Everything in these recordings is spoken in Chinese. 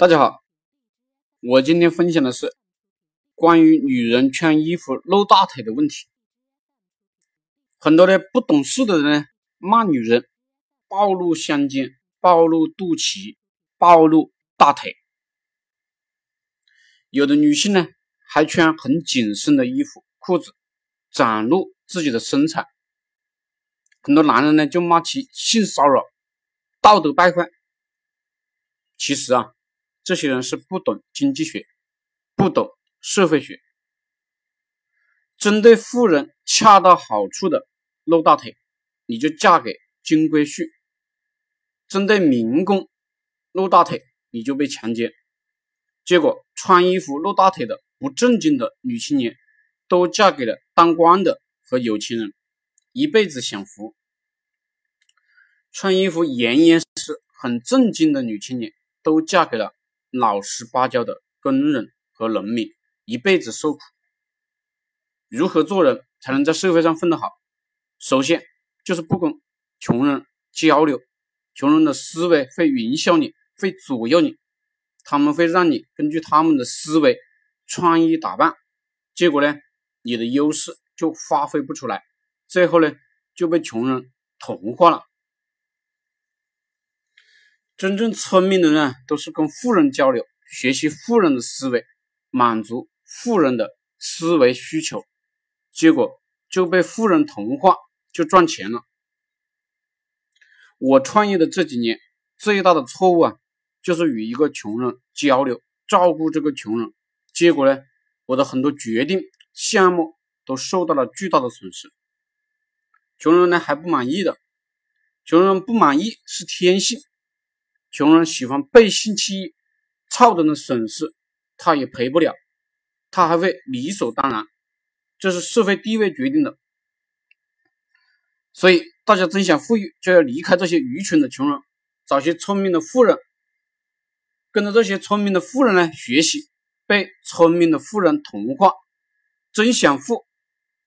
大家好，我今天分享的是关于女人穿衣服露大腿的问题。很多的不懂事的人呢，骂女人暴露香肩、暴露肚脐、暴露大腿。有的女性呢，还穿很紧身的衣服、裤子，展露自己的身材。很多男人呢，就骂其性骚扰、道德败坏。其实啊。这些人是不懂经济学，不懂社会学。针对富人恰到好处的露大腿，你就嫁给金龟婿；针对民工露大腿，你就被强奸。结果穿衣服露大腿的不正经的女青年，都嫁给了当官的和有钱人，一辈子享福；穿衣服严严实实、很正经的女青年，都嫁给了。老实巴交的工人和农民一辈子受苦。如何做人才能在社会上混得好？首先就是不跟穷人交流，穷人的思维会影响你，会左右你，他们会让你根据他们的思维穿衣打扮，结果呢，你的优势就发挥不出来，最后呢就被穷人同化了。真正聪明的人都是跟富人交流，学习富人的思维，满足富人的思维需求，结果就被富人同化，就赚钱了。我创业的这几年最大的错误啊，就是与一个穷人交流，照顾这个穷人，结果呢，我的很多决定项目都受到了巨大的损失。穷人呢还不满意的，穷人不满意是天性。穷人喜欢背信弃义，操等的损失他也赔不了，他还会理所当然，这是社会地位决定的。所以大家真想富裕，就要离开这些愚蠢的穷人，找些聪明的富人，跟着这些聪明的富人呢学习，被聪明的富人同化。真想富，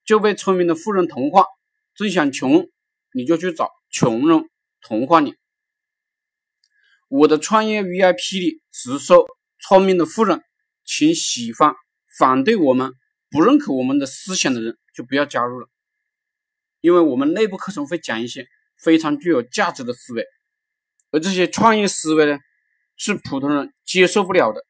就被聪明的富人同化；真想穷，你就去找穷人同化你。我的创业 VIP 里只收聪明的富人，请喜欢反对我们、不认可我们的思想的人就不要加入了，因为我们内部课程会讲一些非常具有价值的思维，而这些创业思维呢，是普通人接受不了的。